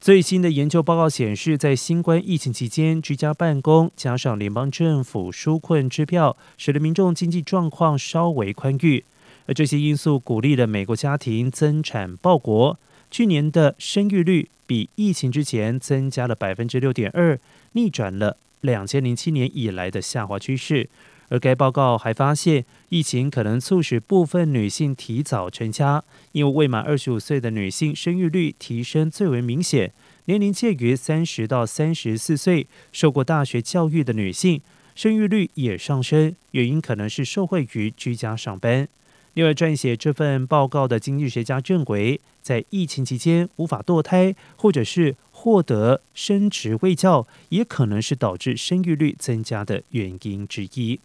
最新的研究报告显示，在新冠疫情期间，居家办公加上联邦政府纾困支票，使得民众经济状况稍微宽裕。而这些因素鼓励了美国家庭增产报国。去年的生育率比疫情之前增加了百分之六点二，逆转了两千零七年以来的下滑趋势。而该报告还发现，疫情可能促使部分女性提早成家，因为未满二十五岁的女性生育率提升最为明显。年龄介于三十到三十四岁、受过大学教育的女性生育率也上升，原因可能是受惠于居家上班。另外，撰写这份报告的经济学家认为，在疫情期间无法堕胎，或者是获得生殖卫教，也可能是导致生育率增加的原因之一。